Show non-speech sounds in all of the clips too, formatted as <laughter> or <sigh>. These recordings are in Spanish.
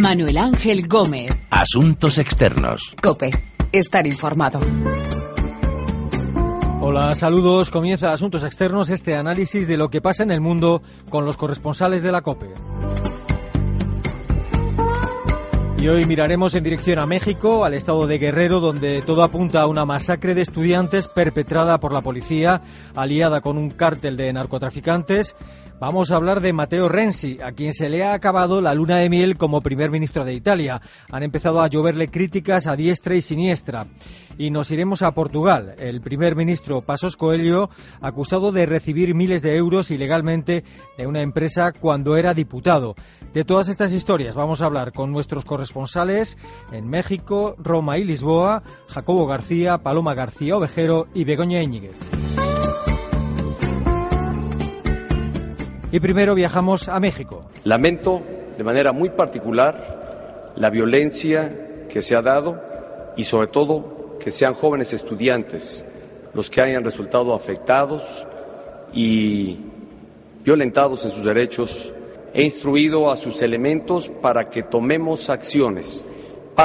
Manuel Ángel Gómez. Asuntos externos. Cope. Estar informado. Hola, saludos. Comienza Asuntos Externos, este análisis de lo que pasa en el mundo con los corresponsales de la COPE. Y hoy miraremos en dirección a México, al estado de Guerrero, donde todo apunta a una masacre de estudiantes perpetrada por la policía, aliada con un cártel de narcotraficantes. Vamos a hablar de Matteo Renzi, a quien se le ha acabado la luna de miel como primer ministro de Italia. Han empezado a lloverle críticas a diestra y siniestra. Y nos iremos a Portugal. El primer ministro Pasos Coelho, acusado de recibir miles de euros ilegalmente de una empresa cuando era diputado. De todas estas historias vamos a hablar con nuestros corresponsales en México, Roma y Lisboa, Jacobo García, Paloma García Ovejero y Begoña Íñiguez. Y primero viajamos a México. Lamento de manera muy particular la violencia que se ha dado y sobre todo que sean jóvenes estudiantes los que hayan resultado afectados y violentados en sus derechos. He instruido a sus elementos para que tomemos acciones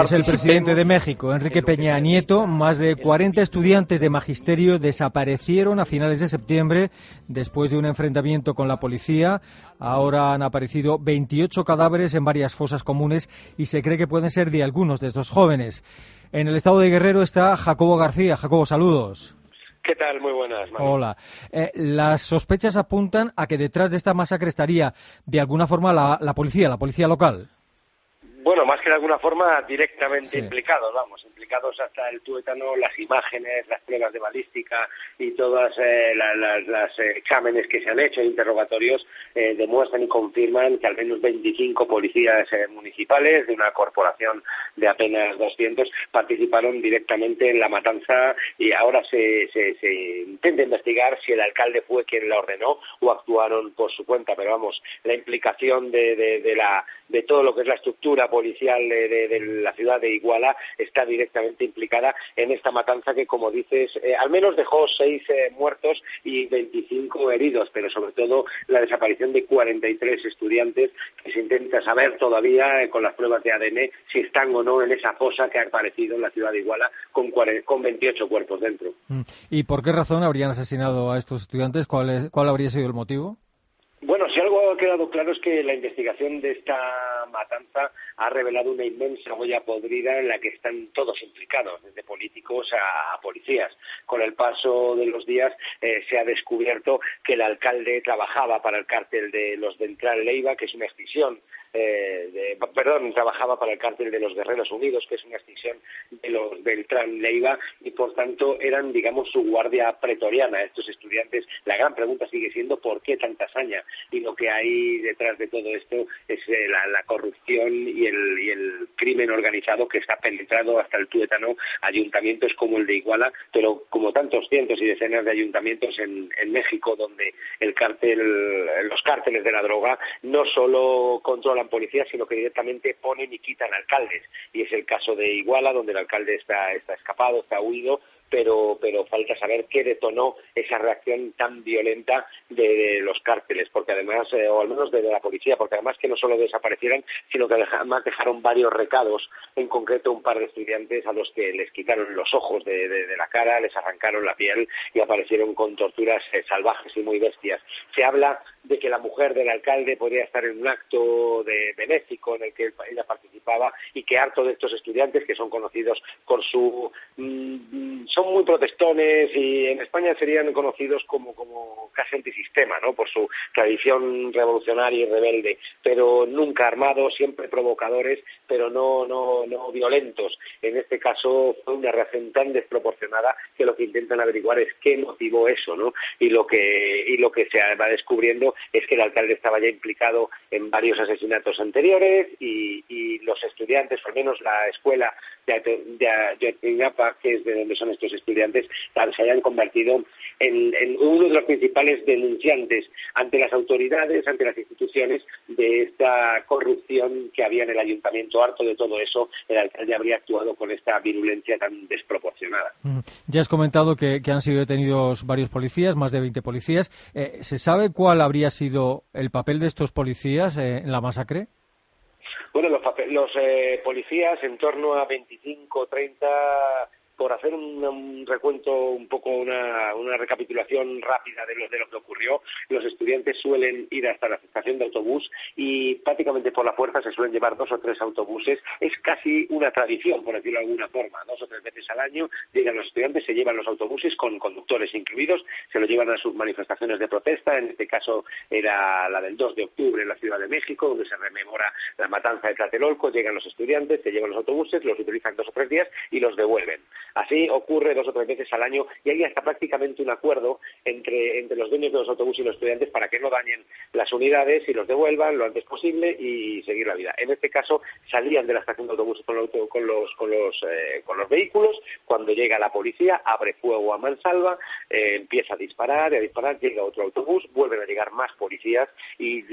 es el presidente de México, Enrique Peña Nieto. Más de 40 estudiantes de magisterio desaparecieron a finales de septiembre después de un enfrentamiento con la policía. Ahora han aparecido 28 cadáveres en varias fosas comunes y se cree que pueden ser de algunos de estos jóvenes. En el estado de Guerrero está Jacobo García. Jacobo, saludos. ¿Qué tal? Muy buenas. Hola. Eh, las sospechas apuntan a que detrás de esta masacre estaría de alguna forma la policía, la policía local. Bueno, más que de alguna forma directamente implicados, vamos, hasta el tuétano, las imágenes, las pruebas de balística y todas eh, las exámenes que se han hecho, interrogatorios, eh, demuestran y confirman que al menos 25 policías eh, municipales de una corporación de apenas 200 participaron directamente en la matanza y ahora se, se, intenta investigar si el alcalde fue quien la ordenó o actuaron por su cuenta, pero vamos, la implicación de, de la de todo lo que es la estructura policial de, la ciudad de Iguala está directamente implicada en esta matanza que, como dices, eh, al menos dejó seis eh, muertos y 25 heridos, pero sobre todo la desaparición de 43 estudiantes que se intenta saber todavía eh, con las pruebas de ADN si están o no en esa fosa que ha aparecido en la ciudad de Iguala con, con 28 cuerpos dentro. Mm. ¿Y por qué razón habrían asesinado a estos estudiantes? ¿Cuál, cuál habría sido el motivo? Bueno, si algo ha quedado claro es que la investigación de esta matanza ha revelado una inmensa huella podrida en la que están todos implicados, desde políticos a, policías. Con el paso de los días eh, se ha descubierto que el alcalde trabajaba para el cártel de los Ventral Leiva, que es una extinción eh, perdón, trabajaba para el cártel de los Guerreros Unidos, que es una extinción de los Beltrán Leiva, y por tanto eran, digamos, su guardia pretoriana. Estos estudiantes, la gran pregunta sigue siendo por qué tanta hazaña. Y lo que hay detrás de todo esto es eh, la, corrupción y el, y el, crimen organizado que está penetrado hasta el tuétano ayuntamientos como el de Iguala, pero como tantos cientos y decenas de ayuntamientos en, en México, donde el cártel, los cárteles de la droga no solo controlan policías, sino que directamente ponen y quitan alcaldes. Y es el caso de Iguala, donde el alcalde está, está escapado, está huido, pero, pero falta saber qué detonó esa reacción tan violenta de, los cárteles, porque además, eh, o al menos de, la policía, porque además que no solo desaparecieran, sino que además dejaron varios recados, en concreto un par de estudiantes a los que les quitaron los ojos de, la cara, les arrancaron la piel y aparecieron con torturas eh, salvajes y muy bestias. Se habla de que la mujer del alcalde podría estar en un acto de benéfico en el que ella participaba y que harto de estos estudiantes que son conocidos por su mm, son muy protestones y en España serían conocidos como, como casi antisistema, ¿no? Por su tradición revolucionaria y rebelde, pero nunca armados, siempre provocadores, pero no, no, no violentos. En este caso fue una reacción tan desproporcionada que lo que intentan averiguar es qué motivó eso, ¿no? Y lo que, y lo que se va descubriendo es que el alcalde estaba ya implicado en varios asesinatos anteriores y, los estudiantes, o al menos la escuela de, de, que es de donde son estos estudiantes, se hayan convertido en, uno de los principales denunciantes ante las autoridades, ante las instituciones de esta corrupción que había en el ayuntamiento. Harto de todo eso, el alcalde habría actuado con esta virulencia tan desproporcionada. Ya has comentado que, han sido detenidos varios policías, más de 20 policías. Eh, ¿Se sabe cuál habría sido el papel de estos policías eh, en la masacre? Bueno, los, los eh, policías en torno a 25, 30 por hacer un, recuento, un poco una, una recapitulación rápida de lo, de lo que ocurrió, los estudiantes suelen ir hasta la estación de autobús y prácticamente por la fuerza se suelen llevar dos o tres autobuses. Es casi una tradición, por decirlo de alguna forma. Dos o tres veces al año llegan los estudiantes, se llevan los autobuses con conductores incluidos, se los llevan a sus manifestaciones de protesta. En este caso era la del 2 de octubre en la Ciudad de México, donde se rememora la matanza de Tlatelolco. Llegan los estudiantes, se llevan los autobuses, los utilizan dos o tres días y los devuelven. Así ocurre dos o tres veces al año y hay hasta prácticamente un acuerdo entre, entre los dueños de los autobuses y los estudiantes para que no dañen las unidades y los devuelvan lo antes posible y seguir la vida. En este caso salían de la estación de autobuses con, los, con, los, con, los, eh, con los vehículos, cuando llega la policía abre fuego a mansalva, eh, empieza a disparar y a disparar, llega otro autobús, vuelven a llegar más policías y,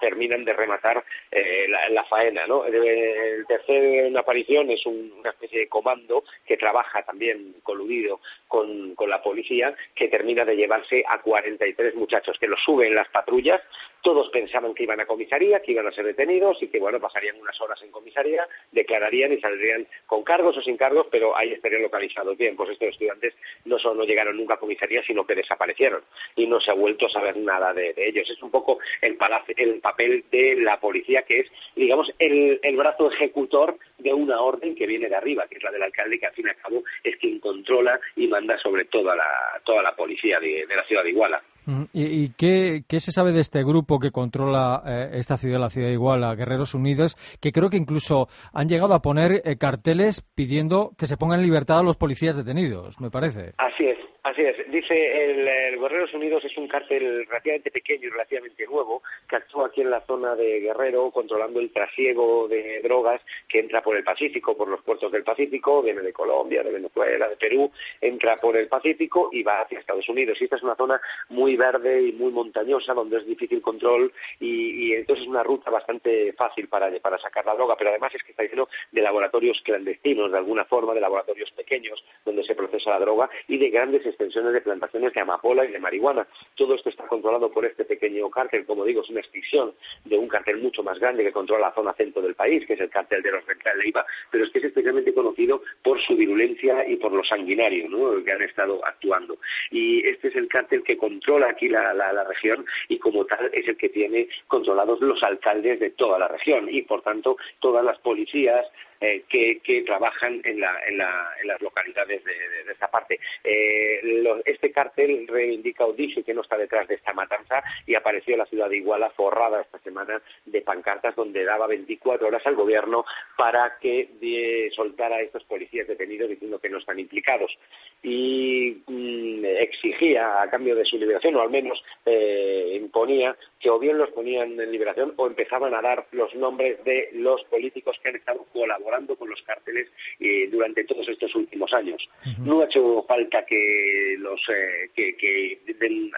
terminan de rematar eh, la, faena. ¿no? El tercer aparición es una especie de comando que trabaja también coludido con, con la policía, que termina de llevarse a 43 muchachos, que los suben en las patrullas, todos pensaban que iban a comisaría, que iban a ser detenidos y que, bueno, pasarían unas horas en comisaría, declararían y saldrían con cargos o sin cargos, pero ahí estarían localizados. Bien, pues estos estudiantes no solo llegaron nunca a comisaría, sino que desaparecieron y no se ha vuelto a saber nada de, ellos. Es un poco el, el papel de la policía, que es, digamos, el, brazo ejecutor de una orden que viene de arriba, que es la del alcalde, que al fin y al cabo es quien controla y manda sobre toda la, toda la policía de la ciudad de Iguala. ¿Y, qué, se sabe de este grupo que controla eh, esta ciudad, la ciudad de Iguala, Guerreros Unidos, que creo que incluso han llegado a poner eh, carteles pidiendo que se pongan en libertad a los policías detenidos, me parece? Así es. Así es, dice el, el, Guerreros Unidos es un cártel relativamente pequeño y relativamente nuevo aquí en la zona de Guerrero controlando el trasiego de drogas que entra por el Pacífico, por los puertos del Pacífico, viene de Colombia, de Venezuela, de Perú, entra por el Pacífico y va hacia Estados Unidos. Y esta es una zona muy verde y muy montañosa donde es difícil control y, entonces es una ruta bastante fácil para, para sacar la droga, pero además es que está lleno de laboratorios clandestinos, de alguna forma, de laboratorios pequeños donde se procesa la droga y de grandes extensiones de plantaciones de amapola y de marihuana. Todo esto está controlado por este pequeño cártel, como digo, es una extinción de un cártel mucho más grande que controla la zona centro del país, que es el cártel de los Rental Leiva, pero es que es especialmente conocido por su virulencia y por lo sanguinario que han estado actuando. Y este es el cártel que controla aquí la, la región y como tal es el que tiene controlados los alcaldes de toda la región. Y por tanto todas las policías, eh, que, trabajan en, las localidades de, esta parte. Eh, este cartel reivindica o dice que no está detrás de esta matanza y apareció en la ciudad de Iguala forrada esta semana de pancartas donde daba 24 horas al gobierno para que soltara a estos policías detenidos diciendo que no están implicados y mm, exigía a cambio de su liberación o al menos eh, imponía que o bien los ponían en liberación o empezaban a dar los nombres de los políticos que han estado colaborando con los cárteles eh, durante todos estos últimos años. No ha hecho falta que los eh, que,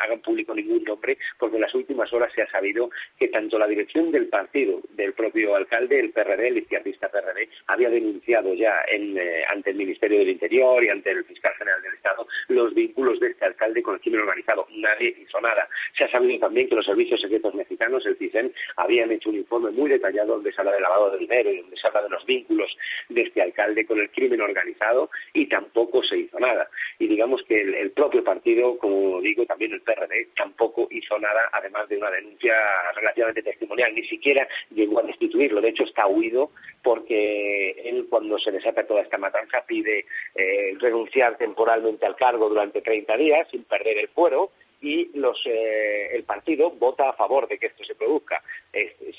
hagan público ningún nombre, porque en las últimas horas se ha sabido que tanto la dirección del partido, del propio alcalde, el PRD, el izquierdista PRD, había denunciado ya eh, ante el Ministerio del Interior y ante el fiscal general del Estado los vínculos de este alcalde con el crimen organizado. Nadie hizo nada. Se ha sabido también que los servicios secretos mexicanos, el CISEN, habían hecho un informe muy detallado donde se habla de lavado de dinero y donde se habla de los vínculos de este alcalde con el crimen organizado y tampoco se hizo nada. Y digamos que el, propio partido, como digo, también el PRD, tampoco hizo nada, además de una denuncia relativamente testimonial. Ni siquiera llegó a destituirlo. De hecho, está huido porque él, cuando se desata toda esta matanza, pide eh, renunciar temporalmente al cargo durante 30 días sin perder el fuero y los, eh, el partido vota a favor de que esto se produzca.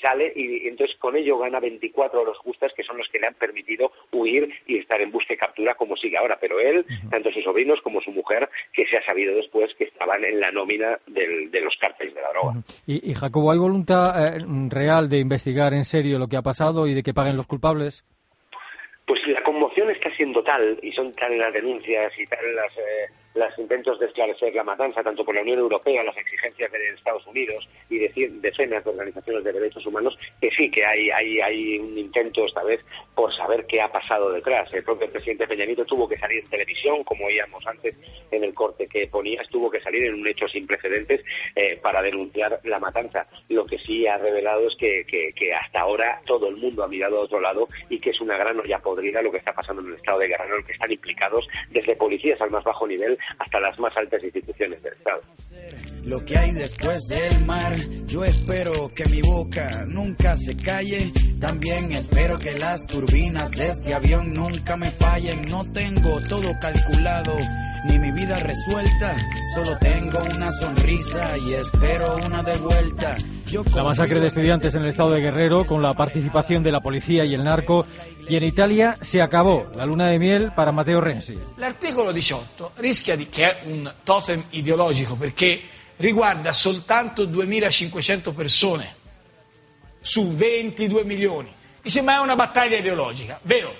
sale y, entonces con ello gana 24 horas justas que son los que le han permitido huir y estar en busca y captura como sigue ahora. Pero él, tanto sus sobrinos como su mujer, que se ha sabido después que estaban en la nómina de los cárteles de la droga. y, Jacobo, ¿hay voluntad eh, real de investigar en serio lo que ha pasado y de que paguen los culpables? Pues la conmoción está siendo tal y son tal las denuncias y tal las... Eh, los intentos de esclarecer la matanza, tanto por la Unión Europea, las exigencias de Estados Unidos y de decenas de organizaciones de derechos humanos, que sí que hay, hay, hay un intento esta vez por saber qué ha pasado detrás. El propio presidente Peña Nieto tuvo que salir en televisión, como oíamos antes en el corte que ponía, tuvo que salir en un hecho sin precedentes eh, para denunciar la matanza. Lo que sí ha revelado es que, que, hasta ahora todo el mundo ha mirado a otro lado y que es una gran olla podrida lo que está pasando en el estado de Guerrero, en el que están implicados desde policías al más bajo nivel hasta las más altas instituciones del Estado. Lo que hay después del mar, yo espero que mi boca nunca se calle. También espero que las turbinas de este avión nunca me fallen. No tengo todo calculado, ni mi vida resuelta. Solo tengo una sonrisa y espero una de vuelta. La masacre de estudiantes en el estado de Guerrero, con la participación de la policía y el narco, y en Italia se acabó la luna de miel para Matteo Renzi. L'articolo 18 rischia di, che è un totem ideologico perché riguarda soltanto 2.500 persone su 22 milioni. Dice ma è una battaglia ideologica. Vero?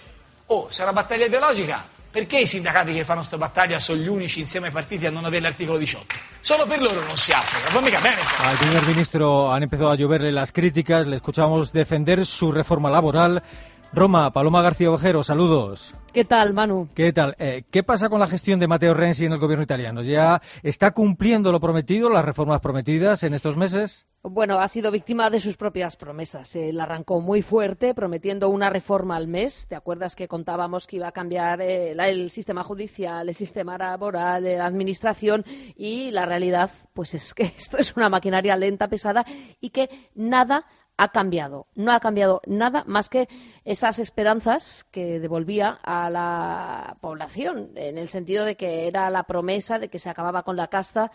Oh, se è una battaglia ideologica, perché i sindacati che fanno questa battaglia sono gli unici insieme ai partiti a non avere l'articolo 18? Solo per loro non si applica. Va mica bene. Al primer ministro han empezado a lloverle las críticas, le escuchamos defender su reforma laboral Roma, Paloma García Ojero, saludos. ¿Qué tal, Manu? ¿Qué tal? Eh, ¿Qué pasa con la gestión de Matteo Renzi en el gobierno italiano? ¿Ya está cumpliendo lo prometido, las reformas prometidas en estos meses? Bueno, ha sido víctima de sus propias promesas. Él arrancó muy fuerte, prometiendo una reforma al mes. ¿Te acuerdas que contábamos que iba a cambiar eh, el sistema judicial, el sistema laboral, la administración? Y la realidad, pues es que <laughs> esto es una maquinaria lenta, pesada y que nada ha cambiado. No ha cambiado nada más que esas esperanzas que devolvía a la población, en el sentido de que era la promesa de que se acababa con la casta,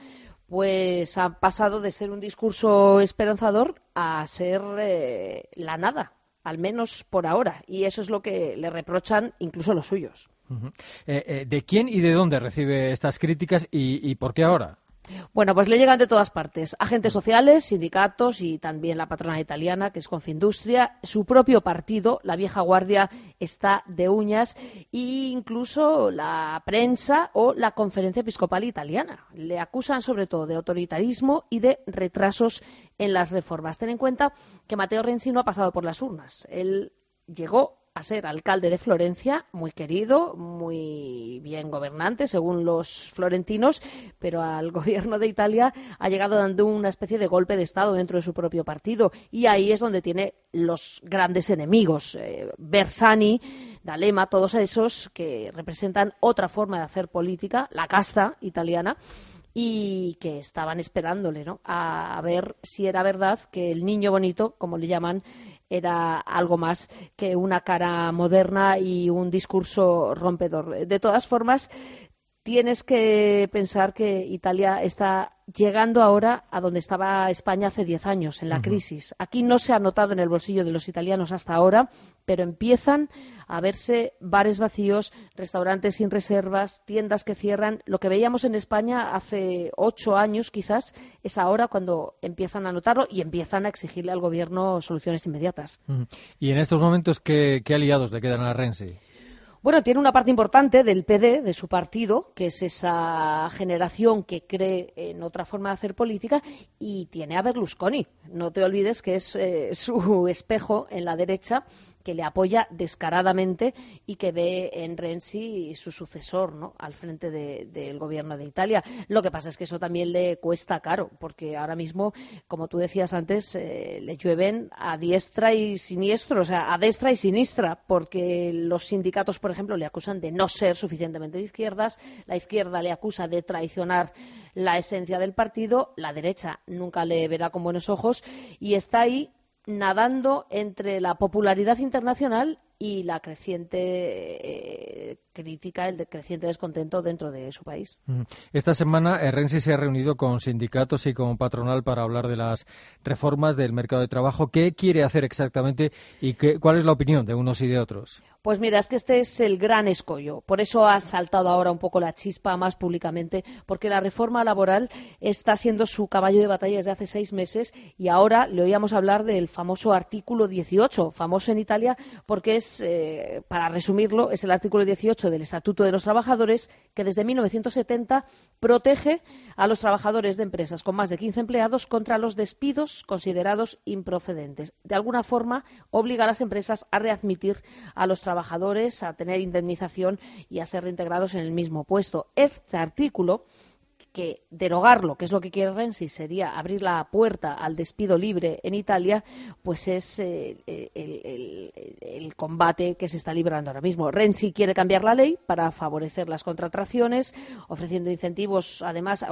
pues ha pasado de ser un discurso esperanzador a ser eh, la nada, al menos por ahora. Y eso es lo que le reprochan incluso los suyos. Eh, eh, ¿De quién y de dónde recibe estas críticas y por qué ahora? Bueno, pues le llegan de todas partes. Agentes sociales, sindicatos y también la patrona italiana, que es Confindustria. Su propio partido, la vieja guardia, está de uñas. E incluso la prensa o la conferencia episcopal italiana. Le acusan sobre todo de autoritarismo y de retrasos en las reformas. Ten en cuenta que Mateo Renzi no ha pasado por las urnas. Él llegó a ser alcalde de Florencia, muy querido, muy bien gobernante, según los florentinos, pero al <laughs> gobierno de Italia ha llegado dando una especie de golpe de Estado dentro de su propio partido. Y ahí es donde tiene los grandes enemigos. Eh, Bersani, D'Alema, todos esos que representan otra forma de hacer política, la casta italiana y que estaban esperándole ¿no? a ver si era verdad que el niño bonito, como le llaman, era algo más que una cara moderna y un discurso rompedor. De todas formas, tienes que pensar que Italia está llegando ahora a donde estaba España hace diez años, en la crisis. Aquí no se ha notado en el bolsillo de los italianos hasta ahora, pero empiezan a verse bares vacíos, restaurantes sin reservas, tiendas que cierran. Lo que veíamos en España hace ocho años, quizás, es ahora cuando empiezan a notarlo y empiezan a exigirle al Gobierno soluciones inmediatas. ¿Y en estos momentos qué, qué aliados le quedan a Renzi? Bueno, tiene una parte importante del PD, de su partido, que es esa generación que cree en otra forma de hacer política, y tiene a Berlusconi. No te olvides que es eh, <laughs> su espejo en la derecha que le apoya descaradamente y que ve en Renzi su sucesor ¿no? al frente del gobierno de Italia. Lo que pasa es que eso también le cuesta caro, porque ahora mismo, como tú decías antes, eh, le llueven a diestra y siniestro, o sea, a destra y sinistra, porque los sindicatos, por ejemplo, le acusan de no ser suficientemente de izquierdas, la izquierda le acusa de traicionar la esencia del partido, la derecha nunca le verá con buenos ojos y está ahí nadando entre la popularidad internacional y la creciente eh, crítica, el creciente descontento dentro de su país. Esta semana eh, Renzi se ha reunido con sindicatos y con patronal para hablar de las reformas del mercado de trabajo. ¿Qué quiere hacer exactamente y qué, cuál es la opinión de unos y de otros? Pues mira, es que este es el gran escollo. Por eso ha saltado ahora un poco la chispa más públicamente, porque la reforma laboral está siendo su caballo de batalla desde hace seis meses y ahora le oíamos hablar del famoso artículo 18, famoso en Italia porque es, eh, para resumirlo, es el artículo 18 8 del Estatuto de los Trabajadores, que desde 1970 protege a los trabajadores de empresas con más de 15 empleados contra los despidos considerados improcedentes. De alguna forma, obliga a las empresas a readmitir a los trabajadores, a tener indemnización y a ser reintegrados en el mismo puesto. Este artículo que derogarlo, que es lo que quiere Renzi, sería abrir la puerta al despido libre en Italia, pues es eh, el, combate que se está librando ahora mismo. Renzi quiere cambiar la ley para favorecer las contrataciones, ofreciendo incentivos, además,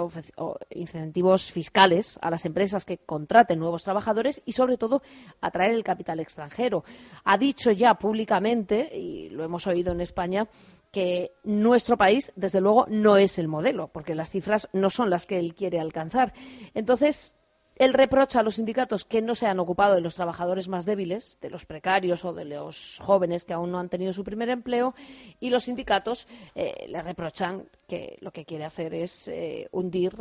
incentivos fiscales a las empresas que contraten nuevos trabajadores y, sobre todo, atraer el capital extranjero. Ha dicho ya públicamente, y lo hemos oído en España, que nuestro país, desde luego, no es el modelo, porque las cifras no son las que él quiere alcanzar. Entonces, él reprocha a los sindicatos que no se han ocupado de los trabajadores más débiles, de los precarios o de los jóvenes que aún no han tenido su primer empleo, y los sindicatos eh, le reprochan que lo que quiere hacer es eh, hundir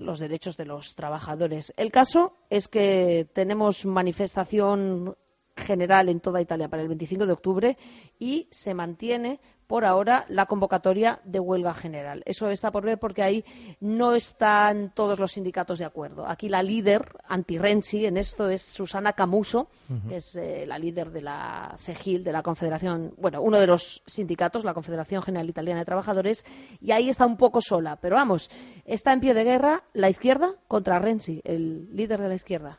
los derechos de los trabajadores. El caso es que tenemos manifestación general en toda Italia para el 25 de octubre y se mantiene por ahora la convocatoria de huelga general. Eso está por ver porque ahí no están todos los sindicatos de acuerdo. Aquí la líder anti-Renzi en esto es Susana Camuso, que es eh, la líder de la CEGIL, de la Confederación, bueno, uno de los sindicatos, la Confederación General Italiana de Trabajadores, y ahí está un poco sola. Pero vamos, está en pie de guerra la izquierda contra Renzi, el líder de la izquierda.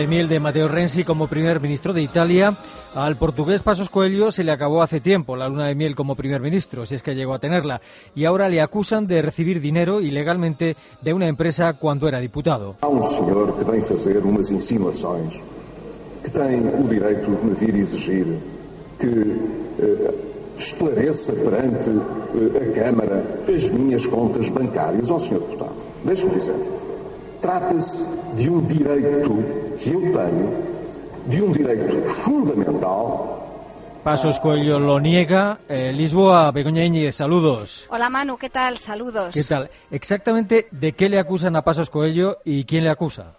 De miel de Matteo Renzi como primer ministro de Italia. Al portugués Pasos Coelho se le acabó hace tiempo la luna de miel como primer ministro, si es que llegó a tenerla, y ahora le acusan de recibir dinero ilegalmente de una empresa cuando era diputado. Há um senhor que vem fazer umas insinuações, que tem o direito de me vir exigir que eh, esclareça eh, a Câmara as minhas contas bancárias. Ó oh, senhor deputado, deixe-me dizer. Trata-se de um direito que eu tenho, de um direito fundamental Pasos Coelho lo niega. Eh, Lisboa, Begoña Íñiguez, saludos. Hola Manu, ¿qué tal? Saludos. ¿Qué tal? Exactamente, ¿de qué le acusan a Pasos Coelho y quién le acusa?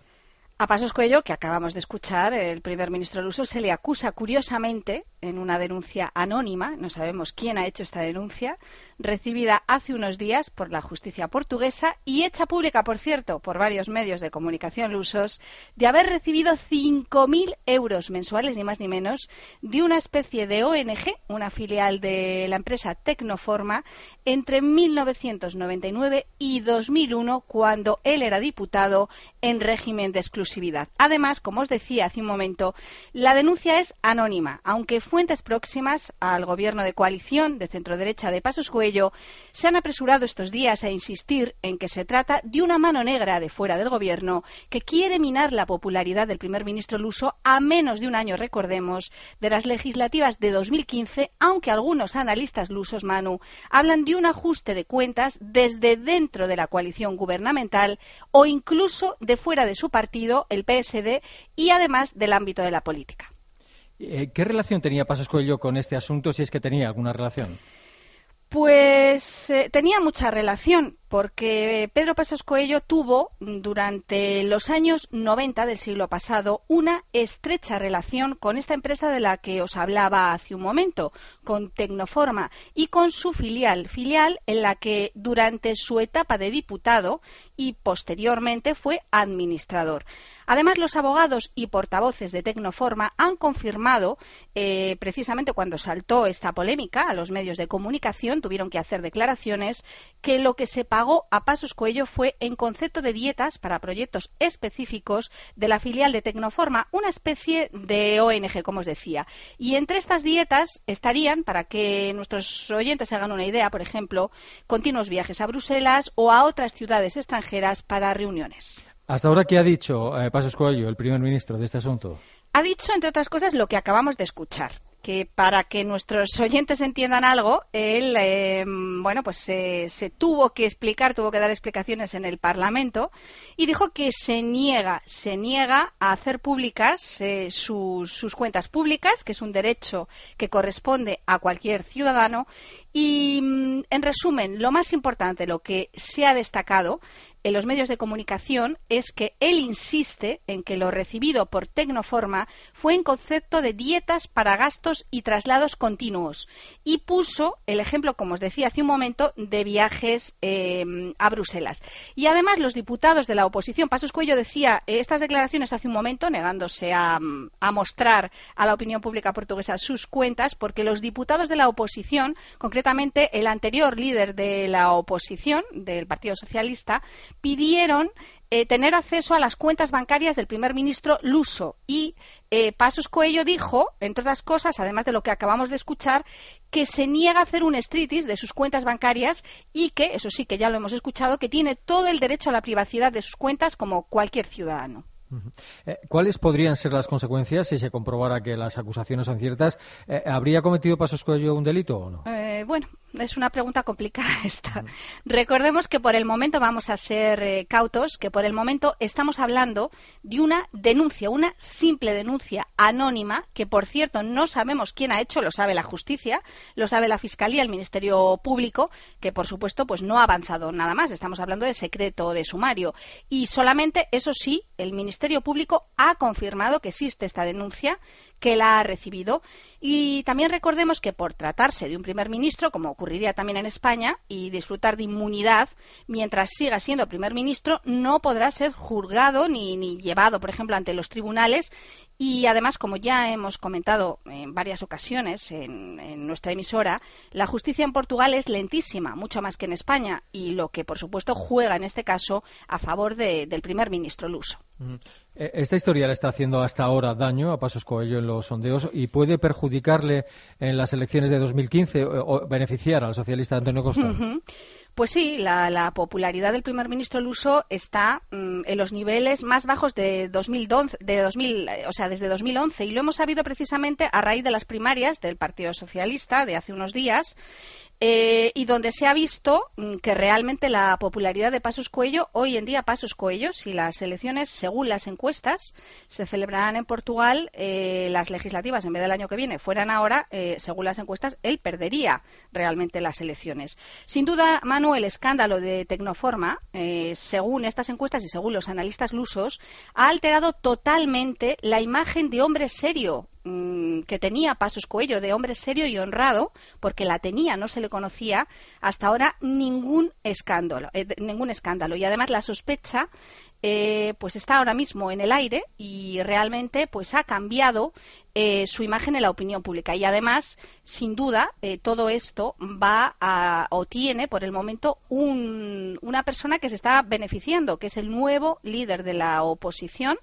A Pasos Coelho, que acabamos de escuchar, el primer ministro luso, se le acusa curiosamente en una denuncia anónima, no sabemos quién ha hecho esta denuncia, recibida hace unos días por la justicia portuguesa y hecha pública, por cierto, por varios medios de comunicación lusos, de haber recibido 5.000 euros mensuales, ni más ni menos, de una especie de ONG, una filial de la empresa Tecnoforma, entre 1999 y 2001, cuando él era diputado en régimen de Además, como os decía hace un momento, la denuncia es anónima, aunque fuentes próximas al gobierno de coalición de centro-derecha de Pasos Cuello se han apresurado estos días a insistir en que se trata de una mano negra de fuera del gobierno que quiere minar la popularidad del primer ministro luso a menos de un año, recordemos, de las legislativas de 2015, aunque algunos analistas lusos, Manu, hablan de un ajuste de cuentas desde dentro de la coalición gubernamental o incluso de fuera de su partido, el PSD, y además del ámbito de la política. Eh, ¿Qué relación tenía Pasas Coelho con este asunto, si es que tenía alguna relación? Pues eh, tenía mucha relación, porque Pedro Passos Coelho tuvo durante los años 90 del siglo pasado una estrecha relación con esta empresa de la que os hablaba hace un momento, con Tecnoforma, y con su filial, filial en la que durante su etapa de diputado y posteriormente fue administrador. Además, los abogados y portavoces de Tecnoforma han confirmado, eh, precisamente cuando saltó esta polémica a los medios de comunicación, tuvieron que hacer declaraciones, que lo que se pagó a Pasos Cuello fue en concepto de dietas para proyectos específicos de la filial de Tecnoforma, una especie de ONG, como os decía. Y entre estas dietas estarían, para que nuestros oyentes se hagan una idea, por ejemplo, continuos viajes a Bruselas o a otras ciudades extranjeras para reuniones. Hasta ahora, ¿qué ha dicho eh, Pasos Coelho, el primer ministro, de este asunto? Ha dicho, entre otras cosas, lo que acabamos de escuchar. Que para que nuestros oyentes entiendan algo, él, eh, bueno, pues se, tuvo que explicar, tuvo que dar explicaciones en el Parlamento y dijo que se niega, se niega a hacer públicas eh, sus cuentas públicas, que es un derecho que corresponde a cualquier ciudadano. Y, mm, en resumen, lo más importante, lo que se ha destacado en los medios de comunicación es que él insiste en que lo recibido por Tecnoforma fue en concepto de dietas para gastos y traslados continuos y puso el ejemplo, como os decía hace un momento, de viajes eh, a Bruselas. Y además los diputados de la oposición, Pasos Cuello decía estas declaraciones hace un momento, negándose a, a mostrar a la opinión pública portuguesa sus cuentas, porque los diputados de la oposición, concretamente el anterior líder de la oposición, del Partido Socialista, pidieron eh, tener acceso a las cuentas bancarias del primer ministro Luso. Y eh, Pasos Coello dijo, entre otras cosas, además de lo que acabamos de escuchar, que se niega a hacer un estritis de sus cuentas bancarias y que, eso sí que ya lo hemos escuchado, que tiene todo el derecho a la privacidad de sus cuentas como cualquier ciudadano. Eh, ¿Cuáles podrían ser las consecuencias si se comprobara que las acusaciones son ciertas? Eh, ¿Habría cometido Pasos Coelho un delito o no? Eh, bueno, es una pregunta complicada <laughs> esta. Recordemos que por el momento vamos a ser cautos, que por el momento estamos hablando de una denuncia, una simple denuncia anónima, que por cierto no sabemos quién ha hecho, lo sabe la justicia, lo sabe la Fiscalía, el Ministerio Público, que por supuesto pues no ha avanzado nada más. Estamos hablando de secreto de sumario. Y solamente, eso sí, el Ministerio Ministerio Público ha confirmado que existe esta denuncia, que la ha recibido. Y también recordemos que por tratarse de un primer ministro, como ocurriría también en España, y disfrutar de inmunidad mientras siga siendo primer ministro, no podrá ser juzgado ni, ni llevado, por ejemplo, ante los tribunales. Y además, como ya hemos comentado en varias ocasiones en, nuestra emisora, la justicia en Portugal es lentísima, mucho más que en España, y lo que, por supuesto, juega en este caso a favor del primer ministro luso. Eh, esta historia le está haciendo hasta ahora daño a Pasos Coelho en los sondeos y puede perjudicarle en las elecciones de 2015 o, beneficiar al socialista Antonio Costa. Pues sí, la, popularidad del primer ministro Luso está mm, en los niveles más bajos de 2012, de 2000, eh, o sea, desde 2011 y lo hemos sabido precisamente a raíz de las primarias del Partido Socialista de hace unos días eh, y donde se ha visto mm, que realmente la popularidad de Pasos Cuello, hoy en día Pasos Cuello, si las elecciones, según las encuestas, se celebrarán en Portugal, eh, las legislativas en vez del año que viene fueran ahora, eh, según las encuestas, él perdería realmente las elecciones. Sin duda, Manu, el escándalo de Tecnoforma, según estas encuestas y según los analistas lusos, ha alterado totalmente la imagen de hombre serio que tenía Pasos Cuello de hombre serio y honrado, porque la tenía, no se le conocía hasta ahora ningún escándalo, eh, ningún escándalo. Y además la sospecha eh, pues está ahora mismo en el aire y realmente pues ha cambiado eh, su imagen en la opinión pública y además sin duda todo esto va a o tiene por el momento una persona que se está beneficiando que es el nuevo líder de la oposición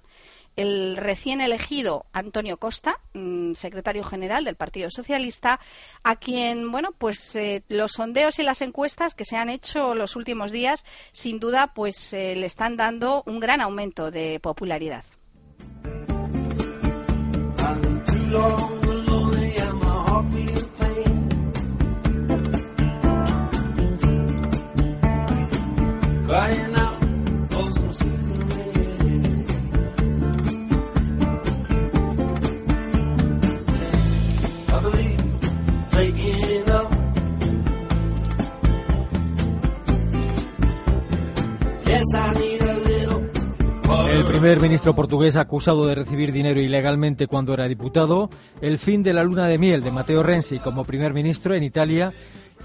el recién elegido Antonio Costa, mm, secretario general del Partido Socialista, a quien, bueno, pues eh, los sondeos y las encuestas que se han hecho los últimos días, sin duda, pues eh, le están dando un gran aumento de popularidad. Primer ministro portugués acusado de recibir dinero ilegalmente cuando era diputado, el fin de la luna de miel de Matteo Renzi como primer ministro en Italia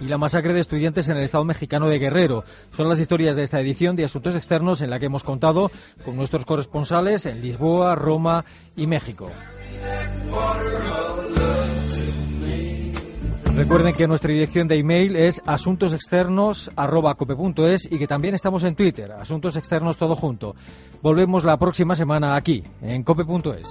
y la masacre de estudiantes en el estado mexicano de Guerrero. Son las historias de esta edición de Asuntos Externos en la que hemos contado con nuestros corresponsales en Lisboa, Roma y México. Recuerden que nuestra dirección de email es asuntosexternos.cope.es y que también estamos en Twitter, Asuntos Externos Todo Junto. Volvemos la próxima semana aquí, en cope.es.